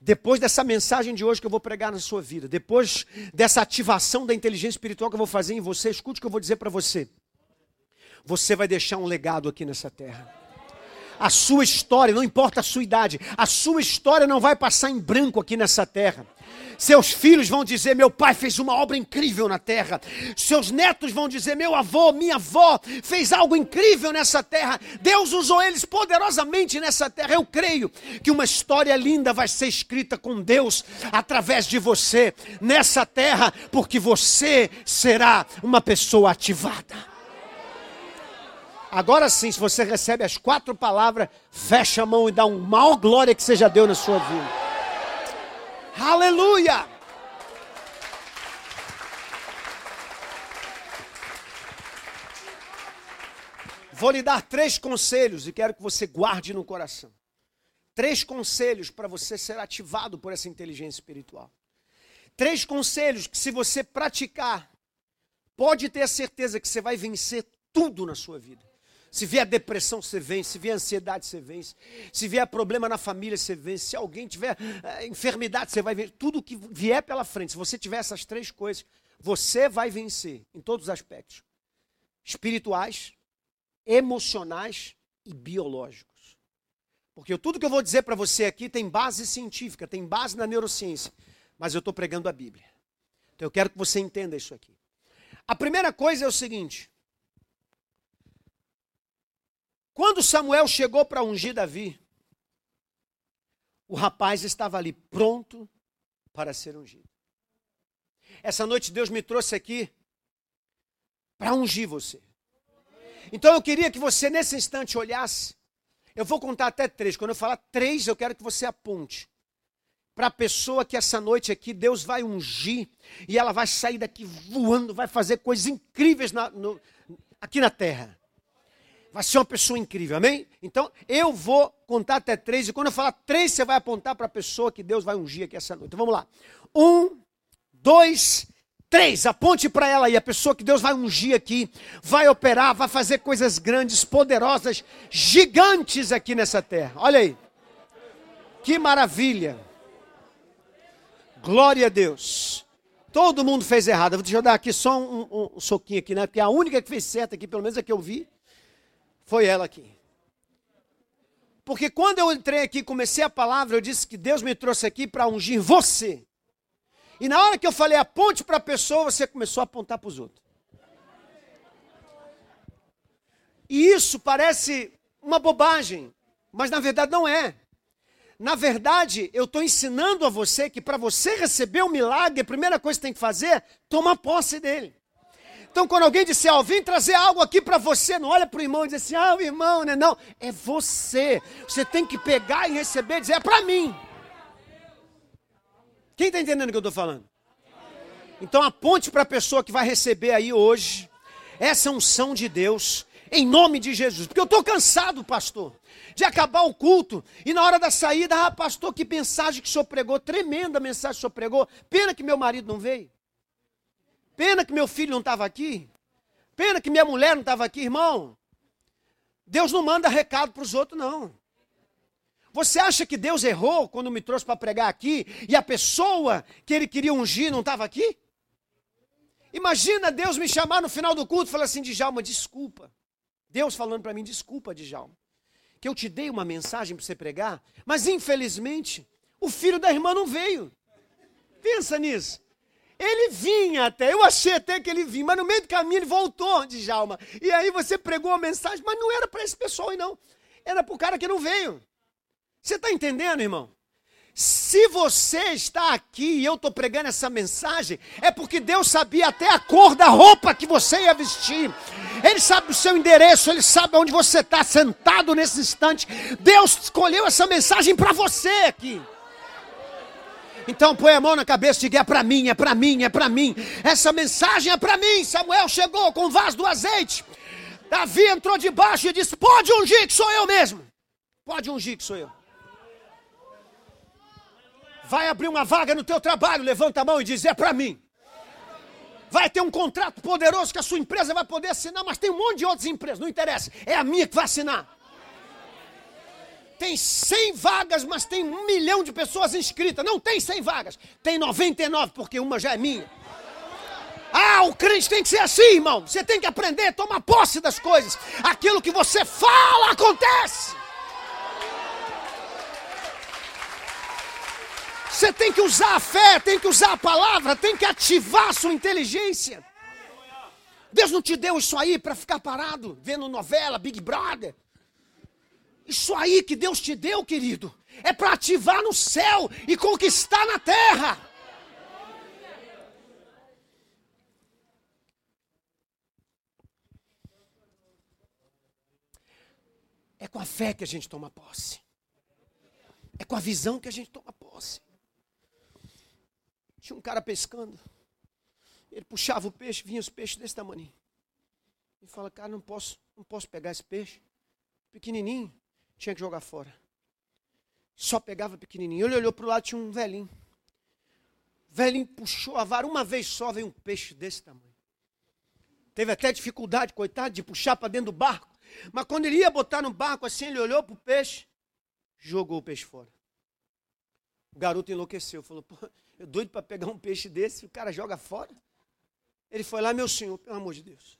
Depois dessa mensagem de hoje que eu vou pregar na sua vida, depois dessa ativação da inteligência espiritual que eu vou fazer em você, escute o que eu vou dizer para você. Você vai deixar um legado aqui nessa terra. A sua história, não importa a sua idade, a sua história não vai passar em branco aqui nessa terra. Seus filhos vão dizer: Meu pai fez uma obra incrível na terra. Seus netos vão dizer: Meu avô, minha avó fez algo incrível nessa terra. Deus usou eles poderosamente nessa terra. Eu creio que uma história linda vai ser escrita com Deus através de você nessa terra, porque você será uma pessoa ativada. Agora sim, se você recebe as quatro palavras, fecha a mão e dá um maior glória que seja Deus na sua vida. Aleluia! Vou lhe dar três conselhos e quero que você guarde no coração. Três conselhos para você ser ativado por essa inteligência espiritual. Três conselhos que, se você praticar, pode ter certeza que você vai vencer tudo na sua vida. Se vier depressão, você vence. Se vier ansiedade, você vence. Se vier problema na família, você vence. Se alguém tiver é, enfermidade, você vai vencer. Tudo que vier pela frente, se você tiver essas três coisas, você vai vencer em todos os aspectos: espirituais, emocionais e biológicos. Porque tudo que eu vou dizer para você aqui tem base científica, tem base na neurociência. Mas eu estou pregando a Bíblia. Então eu quero que você entenda isso aqui. A primeira coisa é o seguinte: quando Samuel chegou para ungir Davi, o rapaz estava ali pronto para ser ungido. Essa noite Deus me trouxe aqui para ungir você. Então eu queria que você nesse instante olhasse. Eu vou contar até três. Quando eu falar três, eu quero que você aponte para a pessoa que essa noite aqui Deus vai ungir e ela vai sair daqui voando, vai fazer coisas incríveis na, no, aqui na terra vai ser uma pessoa incrível, amém? Então, eu vou contar até três, e quando eu falar três, você vai apontar para a pessoa que Deus vai ungir aqui essa noite. Então, vamos lá. Um, dois, três. Aponte para ela aí, a pessoa que Deus vai ungir aqui, vai operar, vai fazer coisas grandes, poderosas, gigantes aqui nessa terra. Olha aí. Que maravilha. Glória a Deus. Todo mundo fez errado. Deixa eu dar aqui só um, um, um soquinho aqui, né? Porque a única que fez certo aqui, pelo menos é que eu vi, foi ela aqui. Porque quando eu entrei aqui e comecei a palavra, eu disse que Deus me trouxe aqui para ungir você. E na hora que eu falei aponte para a pessoa, você começou a apontar para os outros. E isso parece uma bobagem, mas na verdade não é. Na verdade, eu estou ensinando a você que para você receber o um milagre, a primeira coisa que tem que fazer é tomar posse dele. Então, quando alguém disser, ó, vim trazer algo aqui para você, não olha para o irmão e diz assim, ah, o irmão, né? Não, é você. Você tem que pegar e receber e dizer, é para mim. Quem está entendendo o que eu estou falando? Então, aponte para a pessoa que vai receber aí hoje essa unção de Deus, em nome de Jesus. Porque eu estou cansado, pastor, de acabar o culto e na hora da saída, ah, pastor, que mensagem que o senhor pregou, tremenda mensagem que o senhor pregou. Pena que meu marido não veio. Pena que meu filho não estava aqui. Pena que minha mulher não estava aqui, irmão. Deus não manda recado para os outros, não. Você acha que Deus errou quando me trouxe para pregar aqui e a pessoa que ele queria ungir não estava aqui? Imagina Deus me chamar no final do culto e falar assim: Djalma, desculpa. Deus falando para mim: desculpa, Djalma, que eu te dei uma mensagem para você pregar, mas infelizmente o filho da irmã não veio. Pensa nisso. Ele vinha até, eu achei até que ele vinha, mas no meio do caminho ele voltou, de Jalma. E aí você pregou a mensagem, mas não era para esse pessoal aí não. Era para o cara que não veio. Você está entendendo, irmão? Se você está aqui e eu estou pregando essa mensagem, é porque Deus sabia até a cor da roupa que você ia vestir. Ele sabe o seu endereço, ele sabe onde você está sentado nesse instante. Deus escolheu essa mensagem para você aqui. Então põe a mão na cabeça e diga: é para mim, é para mim, é para mim. Essa mensagem é para mim. Samuel chegou com o vaso do azeite. Davi entrou debaixo e disse: Pode ungir, que sou eu mesmo. Pode ungir, que sou eu. Vai abrir uma vaga no teu trabalho, levanta a mão e diz: É para mim. Vai ter um contrato poderoso que a sua empresa vai poder assinar, mas tem um monte de outras empresas, não interessa. É a minha que vai assinar tem 100 vagas, mas tem um milhão de pessoas inscritas. Não tem 100 vagas, tem 99, porque uma já é minha. Ah, o crente tem que ser assim, irmão. Você tem que aprender a tomar posse das coisas. Aquilo que você fala acontece. Você tem que usar a fé, tem que usar a palavra, tem que ativar a sua inteligência. Deus não te deu isso aí para ficar parado vendo novela, Big Brother. Isso aí que Deus te deu, querido, é para ativar no céu e conquistar na terra. É com a fé que a gente toma posse. É com a visão que a gente toma posse. Tinha um cara pescando. Ele puxava o peixe, vinha os peixes desse tamanho. E fala, cara, não posso, não posso pegar esse peixe. Pequenininho, tinha que jogar fora. Só pegava pequenininho. Ele olhou para o lado, tinha um velhinho. O velhinho puxou a vara, uma vez só veio um peixe desse tamanho. Teve até dificuldade, coitado, de puxar para dentro do barco. Mas quando ele ia botar no barco assim, ele olhou para o peixe, jogou o peixe fora. O garoto enlouqueceu, falou, pô, eu doido para pegar um peixe desse, o cara joga fora. Ele foi lá, meu senhor, pelo amor de Deus.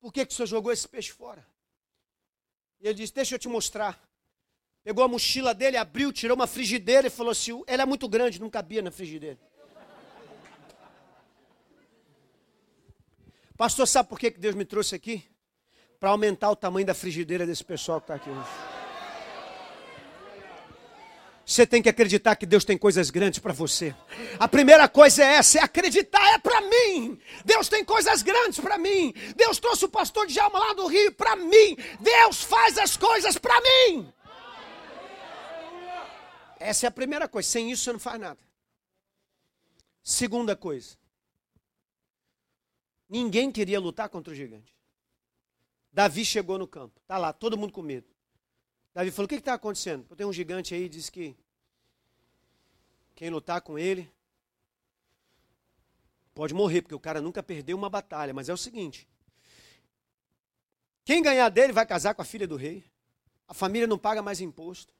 Por que, que o senhor jogou esse peixe fora? E ele disse, deixa eu te mostrar. Pegou a mochila dele, abriu, tirou uma frigideira e falou assim, ela é muito grande, não cabia na frigideira. Pastor, sabe por que Deus me trouxe aqui? Para aumentar o tamanho da frigideira desse pessoal que está aqui hoje. Você tem que acreditar que Deus tem coisas grandes para você. A primeira coisa é essa, é acreditar, é para mim. Deus tem coisas grandes para mim. Deus trouxe o pastor de alma lá do Rio para mim. Deus faz as coisas para mim. Essa é a primeira coisa. Sem isso você não faz nada. Segunda coisa. Ninguém queria lutar contra o gigante. Davi chegou no campo. Tá lá, todo mundo com medo. Davi falou: O que está acontecendo? Tem um gigante aí, diz que quem lutar com ele pode morrer, porque o cara nunca perdeu uma batalha. Mas é o seguinte: quem ganhar dele vai casar com a filha do rei. A família não paga mais imposto.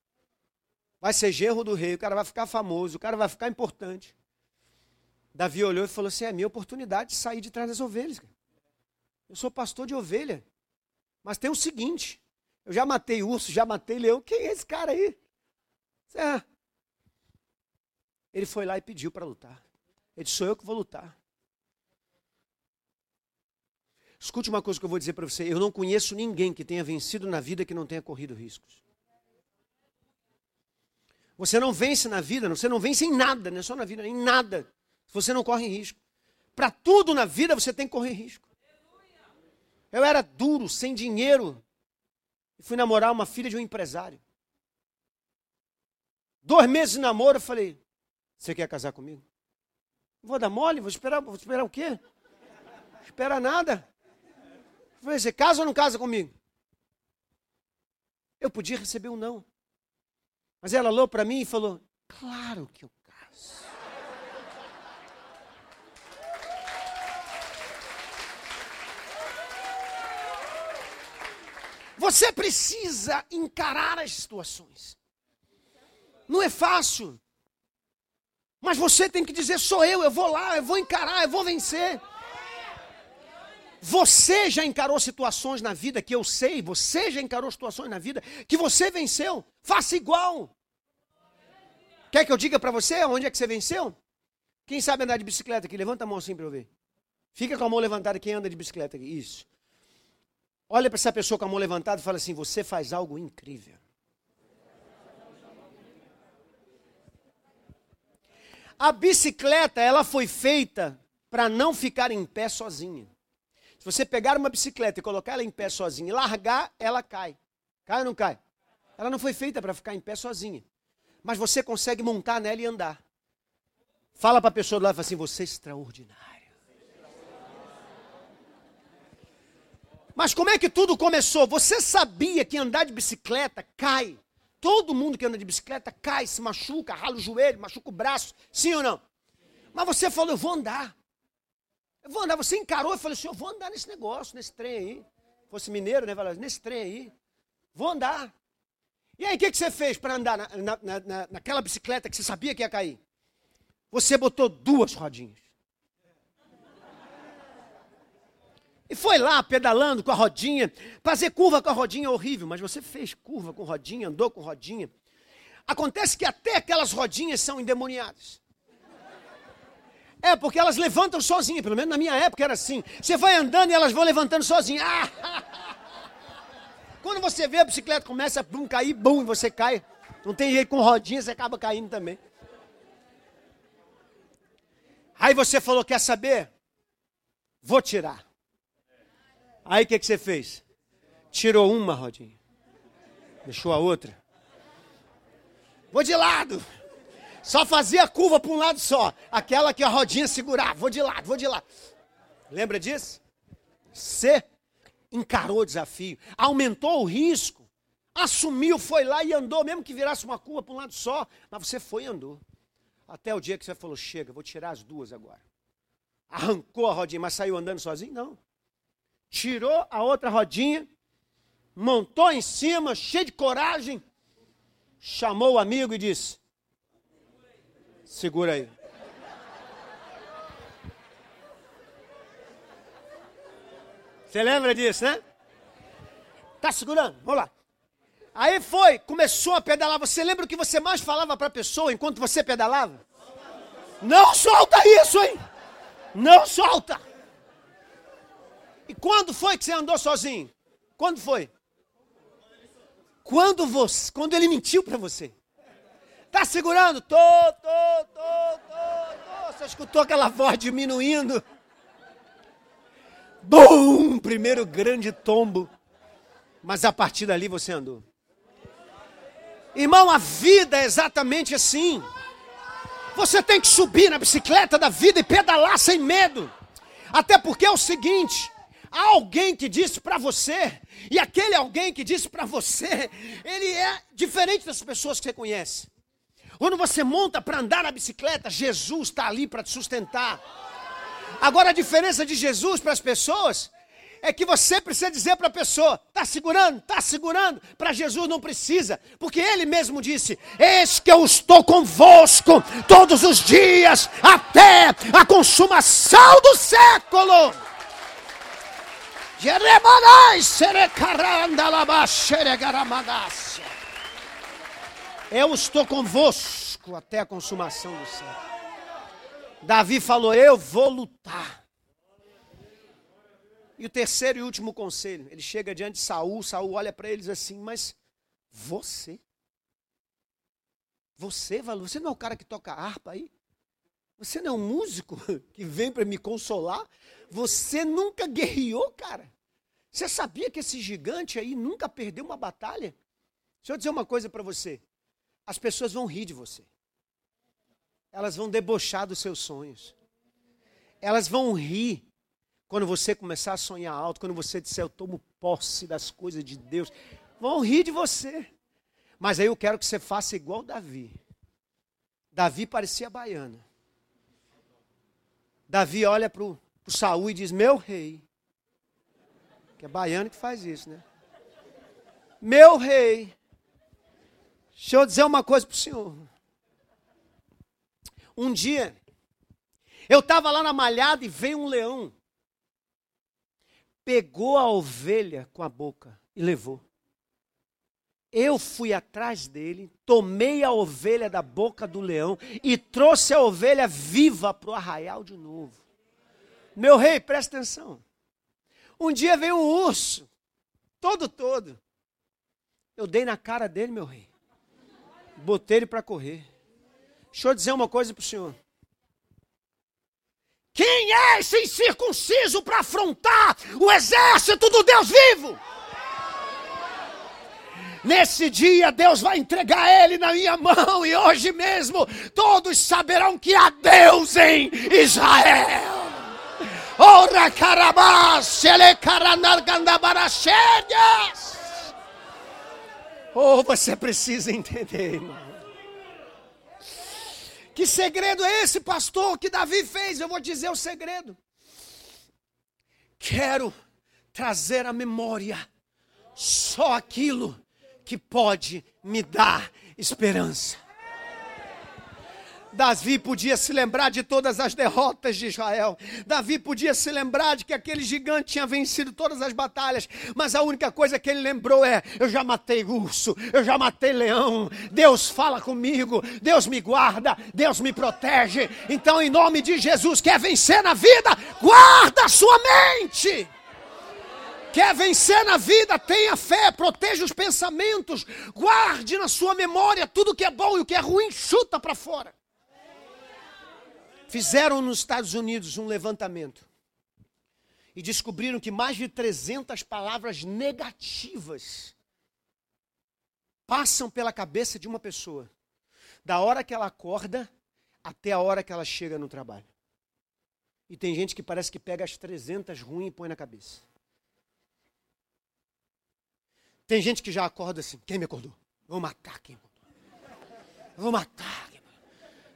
Vai ser genro do rei. O cara vai ficar famoso. O cara vai ficar importante. Davi olhou e falou assim: É minha oportunidade de sair de trás das ovelhas. Eu sou pastor de ovelha. Mas tem o seguinte: eu já matei urso, já matei leão. Quem é esse cara aí? É. Ele foi lá e pediu para lutar. Ele disse: Sou eu que vou lutar. Escute uma coisa que eu vou dizer para você: eu não conheço ninguém que tenha vencido na vida que não tenha corrido riscos. Você não vence na vida, você não vence em nada, não é só na vida, em nada, você não corre risco. Para tudo na vida você tem que correr risco. Eu era duro, sem dinheiro, fui namorar uma filha de um empresário. Dois meses de namoro, eu falei: Você quer casar comigo? Vou dar mole? Vou esperar, vou esperar o quê? Espera nada. Eu falei: Você casa ou não casa comigo? Eu podia receber um não. Mas ela olhou para mim e falou: Claro que eu Você precisa encarar as situações. Não é fácil. Mas você tem que dizer: sou eu, eu vou lá, eu vou encarar, eu vou vencer. Você já encarou situações na vida que eu sei, você já encarou situações na vida que você venceu. Faça igual. Quer que eu diga para você onde é que você venceu? Quem sabe andar de bicicleta aqui? Levanta a mão assim para eu ver. Fica com a mão levantada quem anda de bicicleta aqui. Isso. Olha para essa pessoa com a mão levantada e fala assim: Você faz algo incrível. A bicicleta, ela foi feita para não ficar em pé sozinha. Se você pegar uma bicicleta e colocar ela em pé sozinha e largar, ela cai. Cai ou não cai? Ela não foi feita para ficar em pé sozinha. Mas você consegue montar nela e andar. Fala para a pessoa do lado assim: Você é extraordinário. Mas como é que tudo começou? Você sabia que andar de bicicleta cai? Todo mundo que anda de bicicleta cai, se machuca, rala o joelho, machuca o braço, sim ou não? Mas você falou, eu vou andar. Eu vou andar. Você encarou e falou assim: eu vou andar nesse negócio, nesse trem aí. Fosse mineiro, né? Falou, nesse trem aí. Vou andar. E aí, o que, que você fez para andar na, na, na, naquela bicicleta que você sabia que ia cair? Você botou duas rodinhas. E foi lá pedalando com a rodinha. Fazer curva com a rodinha é horrível, mas você fez curva com rodinha, andou com rodinha. Acontece que até aquelas rodinhas são endemoniadas. É, porque elas levantam sozinhas, pelo menos na minha época era assim. Você vai andando e elas vão levantando sozinhas. Ah! Quando você vê a bicicleta começa a bum, cair, bum, e você cai. Não tem jeito com rodinha, você acaba caindo também. Aí você falou, quer saber? Vou tirar. Aí o que, que você fez? Tirou uma rodinha. Deixou a outra. Vou de lado. Só fazia a curva para um lado só. Aquela que a rodinha segurava. Vou de lado, vou de lado. Lembra disso? Você encarou o desafio, aumentou o risco, assumiu, foi lá e andou, mesmo que virasse uma curva para um lado só, mas você foi e andou. Até o dia que você falou: chega, vou tirar as duas agora. Arrancou a rodinha, mas saiu andando sozinho? Não. Tirou a outra rodinha, montou em cima, cheio de coragem, chamou o amigo e disse: Segura aí. Você lembra disso, né? Tá segurando? Vamos lá. Aí foi, começou a pedalar. Você lembra o que você mais falava para a pessoa enquanto você pedalava? Não solta isso, hein? Não solta. E quando foi que você andou sozinho? Quando foi? Quando você, quando ele mentiu para você. Tá segurando? Tô, tô, tô, tô, tô. Você escutou aquela voz diminuindo? Bum! Primeiro grande tombo. Mas a partir dali você andou. Irmão, a vida é exatamente assim. Você tem que subir na bicicleta da vida e pedalar sem medo. Até porque é o seguinte: há alguém que disse para você, e aquele alguém que disse para você, ele é diferente das pessoas que você conhece. Quando você monta para andar na bicicleta, Jesus está ali para te sustentar. Agora a diferença de Jesus para as pessoas é que você precisa dizer para a pessoa: está segurando, está segurando. Para Jesus não precisa, porque ele mesmo disse: Eis que eu estou convosco todos os dias, até a consumação do século. Eu estou convosco até a consumação do século. Davi falou: Eu vou lutar. E o terceiro e último conselho, ele chega diante de Saul, Saul olha para eles assim, mas você? Você, você não é o cara que toca harpa aí? Você não é um músico [laughs] que vem para me consolar? Você nunca guerreou, cara? Você sabia que esse gigante aí nunca perdeu uma batalha? Deixa eu dizer uma coisa para você. As pessoas vão rir de você. Elas vão debochar dos seus sonhos. Elas vão rir quando você começar a sonhar alto, quando você disser eu tomo posse das coisas de Deus. Vão rir de você. Mas aí eu quero que você faça igual Davi. Davi parecia baiano. Davi olha para o Saul e diz: Meu rei. Que é baiano que faz isso, né? Meu rei. Deixa eu dizer uma coisa para o senhor. Um dia, eu estava lá na malhada e veio um leão. Pegou a ovelha com a boca e levou. Eu fui atrás dele, tomei a ovelha da boca do leão e trouxe a ovelha viva para o arraial de novo. Meu rei, presta atenção. Um dia veio um urso, todo, todo. Eu dei na cara dele, meu rei. Botei ele para correr. Deixa eu dizer uma coisa para o senhor. Quem é esse incircunciso para afrontar o exército do Deus vivo? Nesse dia Deus vai entregar ele na minha mão e hoje mesmo todos saberão que há Deus em Israel. Ora carabás, ele Oh, você precisa entender, irmão. Que segredo é esse, pastor, que Davi fez? Eu vou dizer o segredo. Quero trazer à memória só aquilo que pode me dar esperança. Davi podia se lembrar de todas as derrotas de Israel. Davi podia se lembrar de que aquele gigante tinha vencido todas as batalhas. Mas a única coisa que ele lembrou é: eu já matei urso, eu já matei leão. Deus fala comigo, Deus me guarda, Deus me protege. Então, em nome de Jesus, quer vencer na vida? Guarda a sua mente. Quer vencer na vida? Tenha fé, proteja os pensamentos, guarde na sua memória tudo que é bom e o que é ruim, chuta para fora. Fizeram nos Estados Unidos um levantamento e descobriram que mais de 300 palavras negativas passam pela cabeça de uma pessoa, da hora que ela acorda até a hora que ela chega no trabalho. E tem gente que parece que pega as 300 ruins e põe na cabeça. Tem gente que já acorda assim: quem me acordou? Vou matar quem me acordou. Vou matar.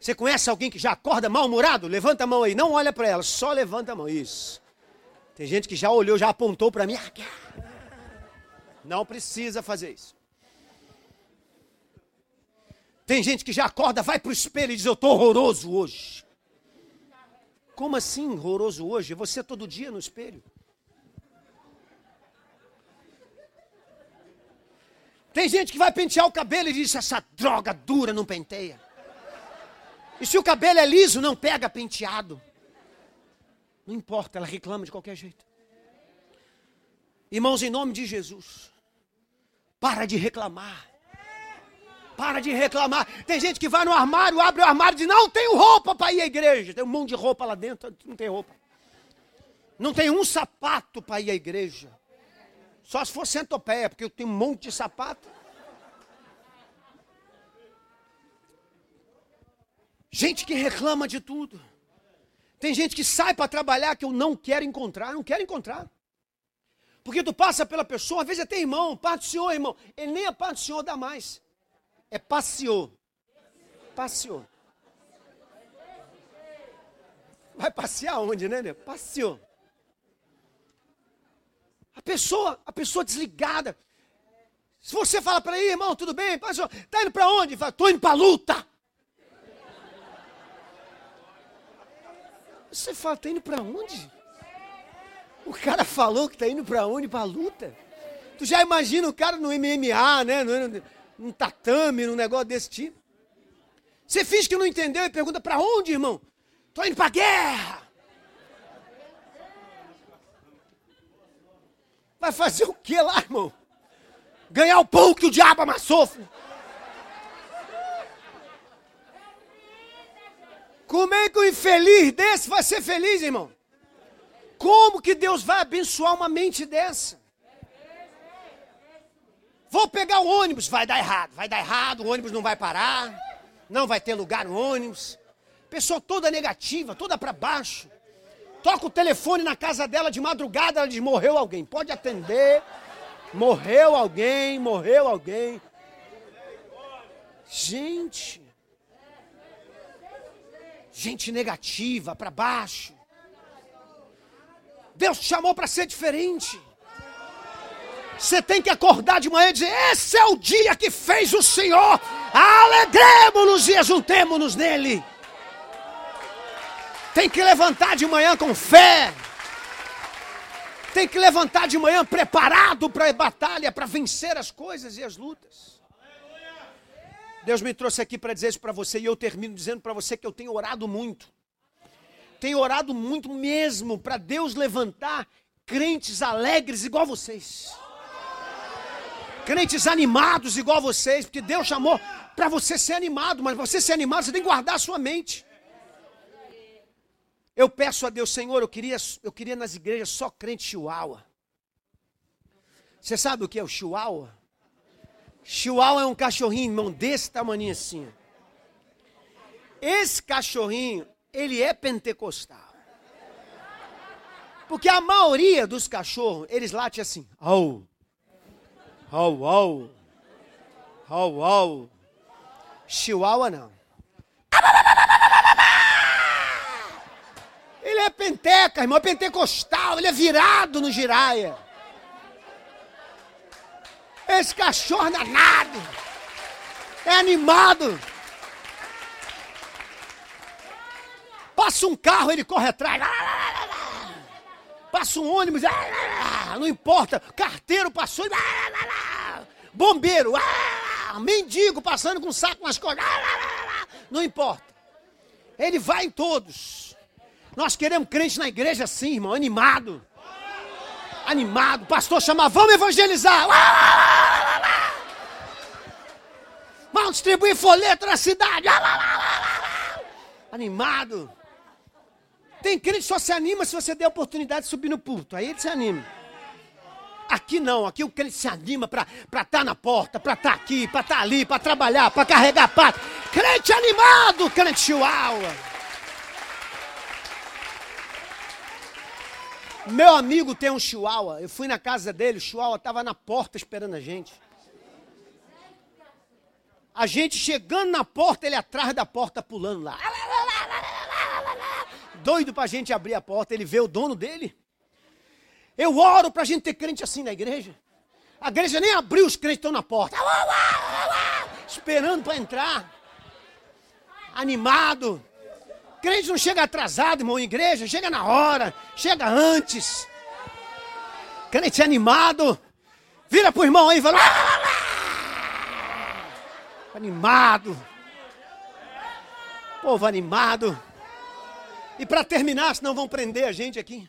Você conhece alguém que já acorda mal-humorado? Levanta a mão aí, não olha para ela, só levanta a mão. Isso. Tem gente que já olhou, já apontou para mim. Não precisa fazer isso. Tem gente que já acorda, vai para o espelho e diz: Eu estou horroroso hoje. Como assim horroroso hoje? Você todo dia no espelho. Tem gente que vai pentear o cabelo e diz: Essa droga dura não penteia. E se o cabelo é liso, não pega penteado. Não importa, ela reclama de qualquer jeito. Irmãos, em nome de Jesus, para de reclamar. Para de reclamar. Tem gente que vai no armário, abre o armário e diz: Não tenho roupa para ir à igreja. Tem um monte de roupa lá dentro, não tem roupa. Não tem um sapato para ir à igreja. Só se for centopeia, porque eu tenho um monte de sapato. Gente que reclama de tudo. Tem gente que sai para trabalhar que eu não quero encontrar, não quero encontrar. Porque tu passa pela pessoa, às vezes até irmão, parte do Senhor, irmão. Ele nem a parte do Senhor dá mais. É passeou. Passeou. Vai passear onde, né? né? Passeou. A pessoa, a pessoa desligada. Se você fala para ele, irmão, tudo bem? Pastor, tá indo para onde? Fala, tô indo para luta. Você fala, está indo para onde? O cara falou que está indo para onde? Para a luta. Tu já imagina o cara no MMA, né? Num tatame, num negócio desse tipo. Você finge que não entendeu e pergunta para onde, irmão? Tô indo para a guerra. Vai fazer o que lá, irmão? Ganhar o pão que o diabo amassou. Como é que o infeliz desse vai ser feliz, irmão? Como que Deus vai abençoar uma mente dessa? Vou pegar o ônibus, vai dar errado, vai dar errado, o ônibus não vai parar, não vai ter lugar no ônibus. Pessoa toda negativa, toda para baixo. Toca o telefone na casa dela de madrugada, ela diz: morreu alguém. Pode atender. Morreu alguém, morreu alguém. Gente, gente negativa, para baixo. Deus te chamou para ser diferente. Você tem que acordar de manhã e dizer: Esse é o dia que fez o Senhor. Alegremos-nos e exultemos-nos nele. Tem que levantar de manhã com fé. Tem que levantar de manhã preparado para a batalha, para vencer as coisas e as lutas. Deus me trouxe aqui para dizer isso para você e eu termino dizendo para você que eu tenho orado muito. Tenho orado muito mesmo para Deus levantar crentes alegres igual vocês. Crentes animados igual vocês, porque Deus chamou para você ser animado, mas você ser animado, você tem que guardar a sua mente. Eu peço a Deus, Senhor, eu queria, eu queria nas igrejas só crente chihuahua. Você sabe o que é o chihuahua? Chihuahua é um cachorrinho, irmão, desse tamanho assim. Esse cachorrinho, ele é pentecostal. Porque a maioria dos cachorros, eles latem assim. Au. Au, au. Au, au. Chihuahua não. Ele é penteca, irmão, é pentecostal, ele é virado no giraia. Esse cachorro danado. É animado. Passa um carro, ele corre atrás. Passa um ônibus, não importa. Carteiro passou. Bombeiro, mendigo passando com saco nas costas. Não importa. Ele vai em todos. Nós queremos crente na igreja assim, irmão, animado. Animado. O pastor chama, vamos evangelizar. Vamos distribuir folheto na cidade. Animado. Tem crente que só se anima se você der a oportunidade de subir no púlpito. Aí ele se anima. Aqui não, aqui o crente se anima para estar tá na porta, para estar tá aqui, para estar tá ali, para trabalhar, para carregar pato. Crente animado, crente chihuahua. Meu amigo tem um chihuahua. Eu fui na casa dele, o chihuahua estava na porta esperando a gente. A gente chegando na porta, ele atrás da porta pulando lá. Doido para a gente abrir a porta, ele vê o dono dele. Eu oro para a gente ter crente assim na igreja. A igreja nem abriu, os crentes estão na porta. Esperando para entrar. Animado. Crente não chega atrasado, irmão, em igreja, chega na hora, chega antes. Crente animado. Vira pro irmão aí e fala. Animado. Povo animado. E para terminar, senão vão prender a gente aqui.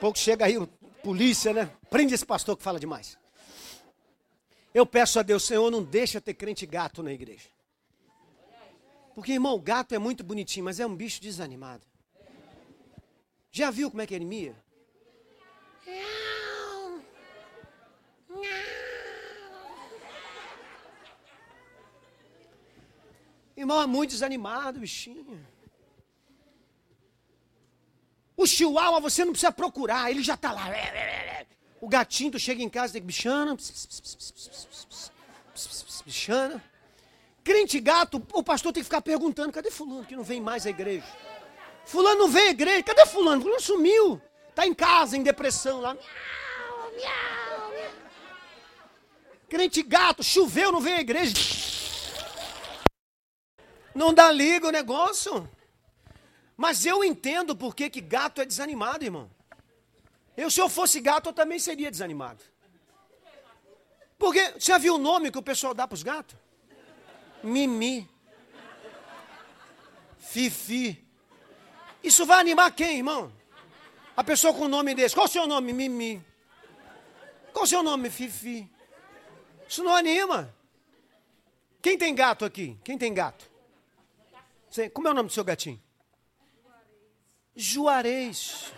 Pouco chega aí, polícia, né? Prende esse pastor que fala demais. Eu peço a Deus, Senhor, não deixa ter crente gato na igreja. Porque, irmão, o gato é muito bonitinho, mas é um bicho desanimado. Já viu como é que ele mia? Irmão, é muito desanimado, bichinho. O chihuahua você não precisa procurar, ele já está lá. O gatinho, tu chega em casa, tem que bichana. Bichana. Crente gato, o pastor tem que ficar perguntando: cadê Fulano que não vem mais à igreja? Fulano não vem à igreja, cadê Fulano? Fulano sumiu, está em casa, em depressão lá. Miau, miau, miau. Crente gato, choveu, não vem à igreja. Não dá liga o negócio. Mas eu entendo por que, gato é desanimado, irmão. Eu, se eu fosse gato, eu também seria desanimado. Porque, já viu o nome que o pessoal dá para os gatos? Mimi. Fifi. Isso vai animar quem, irmão? A pessoa com o nome desse. Qual o seu nome? Mimi. Qual o seu nome? Fifi. Isso não anima. Quem tem gato aqui? Quem tem gato? Como é o nome do seu gatinho? Juarez.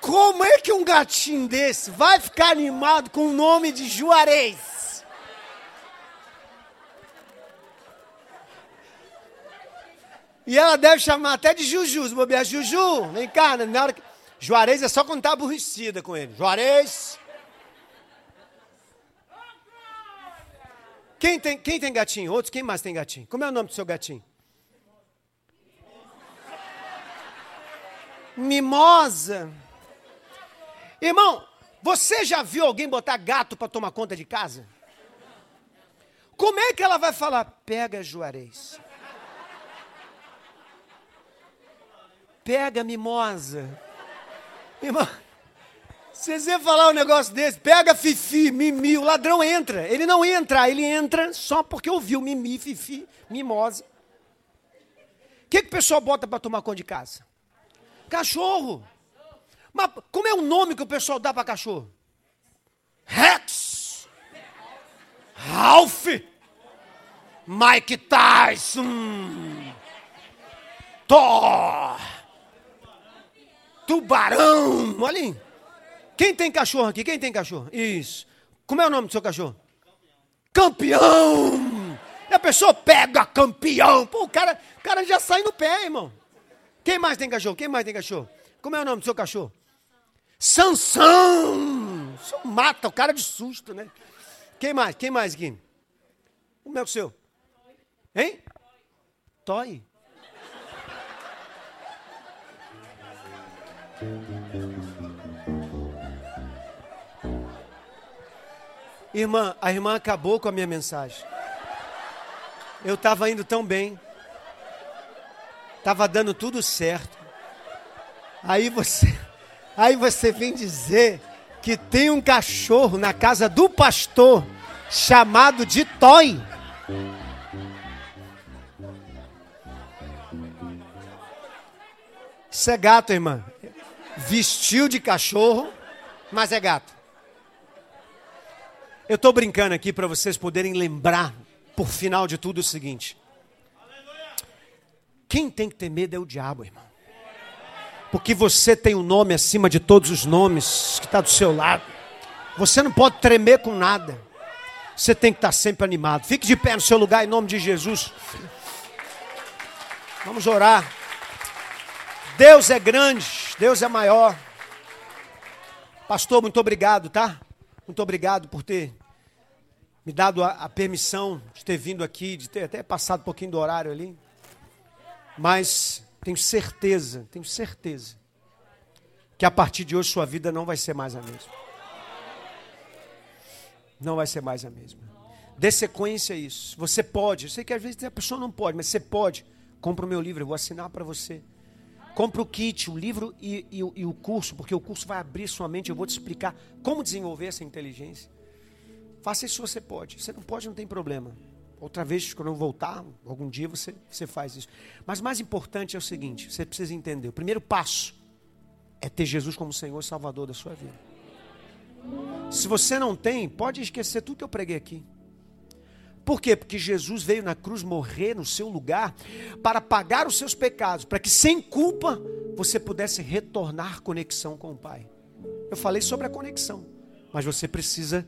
Como é que um gatinho desse vai ficar animado com o nome de Juarez? E ela deve chamar até de Juju, se bobear. Juju, vem cá, na hora que... Juarez é só quando tá aborrecida com ele. Juarez. Quem tem, quem tem gatinho? Outros, quem mais tem gatinho? Como é o nome do seu gatinho? Mimosa. Irmão, você já viu alguém botar gato para tomar conta de casa? Como é que ela vai falar? Pega Juarez. Pega mimosa. Irmão, se você falar um negócio desse, pega Fifi, Mimi, o ladrão entra. Ele não entra, ele entra só porque ouviu Mimi, Fifi, Mimosa. O que, que o pessoal bota para tomar conta de casa? Cachorro. Mas como é o nome que o pessoal dá para cachorro? Rex. Ralph. Mike Tyson. Thor. Tubarão! Olha aí. Quem tem cachorro aqui? Quem tem cachorro? Isso. Como é o nome do seu cachorro? Campeão! E a pessoa pega campeão. Pô, o cara, o cara já sai no pé, irmão. Quem mais tem cachorro? Quem mais tem cachorro? Como é o nome do seu cachorro? Sansão! Isso mata o cara de susto, né? Quem mais? Quem mais aqui? Como é o seu? Hein? Toy. Irmã, a irmã acabou com a minha mensagem. Eu estava indo tão bem. Tava dando tudo certo. Aí você, [laughs] aí você vem dizer que tem um cachorro na casa do pastor chamado de Toy. Isso é gato, irmã. Vestiu de cachorro, mas é gato. Eu estou brincando aqui para vocês poderem lembrar, por final de tudo, o seguinte: quem tem que ter medo é o diabo, irmão. Porque você tem um nome acima de todos os nomes que está do seu lado. Você não pode tremer com nada. Você tem que estar tá sempre animado. Fique de pé no seu lugar em nome de Jesus. Vamos orar. Deus é grande, Deus é maior. Pastor, muito obrigado, tá? Muito obrigado por ter me dado a, a, permissão de ter vindo aqui, de ter até passado um pouquinho do horário ali. Mas tenho certeza, tenho certeza, que a partir de hoje sua vida não vai ser mais a mesma. Não vai ser mais a mesma. Dê sequência a isso. Você pode, eu sei que às vezes a pessoa não pode, mas você pode. Compra o meu livro, eu vou assinar para você. Compre o kit, o livro e, e, e, o curso, porque o curso vai abrir sua mente. Eu vou te explicar como desenvolver essa inteligência. Faça isso se você pode. Você não pode, não tem problema. Outra vez, quando eu voltar, algum dia você, você faz isso. Mas mais importante é o seguinte: você precisa entender. O primeiro passo é ter Jesus como Senhor e Salvador da sua vida. Se você não tem, pode esquecer tudo que eu preguei aqui. Por quê? Porque Jesus veio na cruz morrer no seu lugar para pagar os seus pecados, para que sem culpa você pudesse retornar conexão com o Pai. Eu falei sobre a conexão, mas você precisa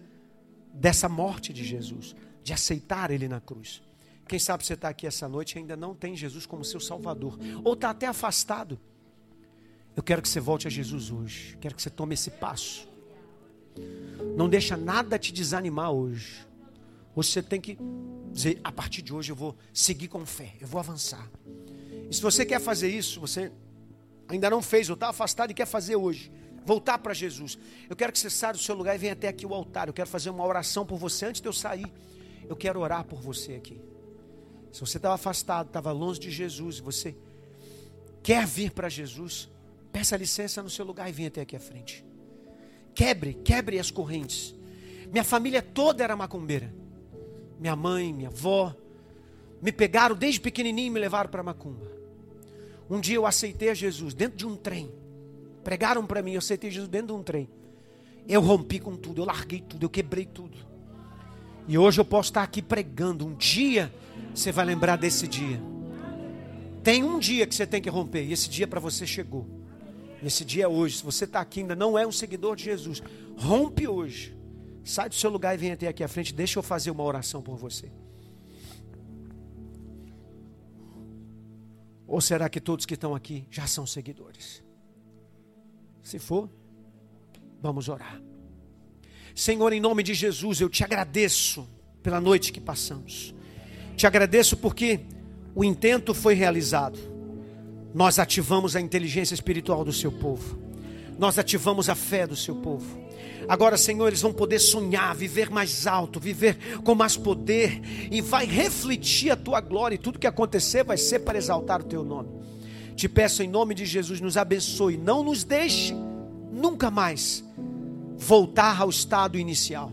dessa morte de Jesus, de aceitar Ele na cruz. Quem sabe você está aqui essa noite e ainda não tem Jesus como seu Salvador, ou está até afastado. Eu quero que você volte a Jesus hoje, quero que você tome esse passo. Não deixa nada te desanimar hoje. Você tem que dizer: a partir de hoje eu vou seguir com fé, eu vou avançar. E se você quer fazer isso, você ainda não fez, ou está afastado e quer fazer hoje, voltar para Jesus. Eu quero que você saia do seu lugar e venha até aqui o altar. Eu quero fazer uma oração por você antes de eu sair. Eu quero orar por você aqui. Se você estava afastado, estava longe de Jesus, você quer vir para Jesus, peça licença no seu lugar e venha até aqui à frente. Quebre, quebre as correntes. Minha família toda era macumbeira minha mãe, minha avó, me pegaram desde pequenininho e me levaram para Macumba. Um dia eu aceitei a Jesus dentro de um trem. Pregaram para mim, eu aceitei Jesus dentro de um trem. Eu rompi com tudo, eu larguei tudo, eu quebrei tudo. E hoje eu posso estar aqui pregando. Um dia você vai lembrar desse dia. Tem um dia que você tem que romper, e esse dia para você chegou. Esse dia é hoje. Se você está aqui ainda não é um seguidor de Jesus, rompe hoje. Sai do seu lugar e vem até aqui à frente. Deixa eu fazer uma oração por você. Ou será que todos que estão aqui já são seguidores? Se for, vamos orar. Senhor, em nome de Jesus, eu te agradeço pela noite que passamos. Te agradeço porque o intento foi realizado. Nós ativamos a inteligência espiritual do seu povo. Nós ativamos a fé do seu povo. Agora, Senhor, eles vão poder sonhar, viver mais alto, viver com mais poder e vai refletir a tua glória e tudo que acontecer vai ser para exaltar o teu nome. Te peço em nome de Jesus, nos abençoe, não nos deixe nunca mais voltar ao estado inicial.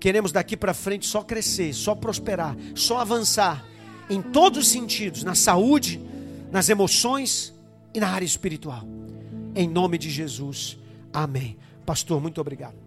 Queremos daqui para frente só crescer, só prosperar, só avançar em todos os sentidos, na saúde, nas emoções e na área espiritual. Em nome de Jesus. Amém. Pastor, muito obrigado.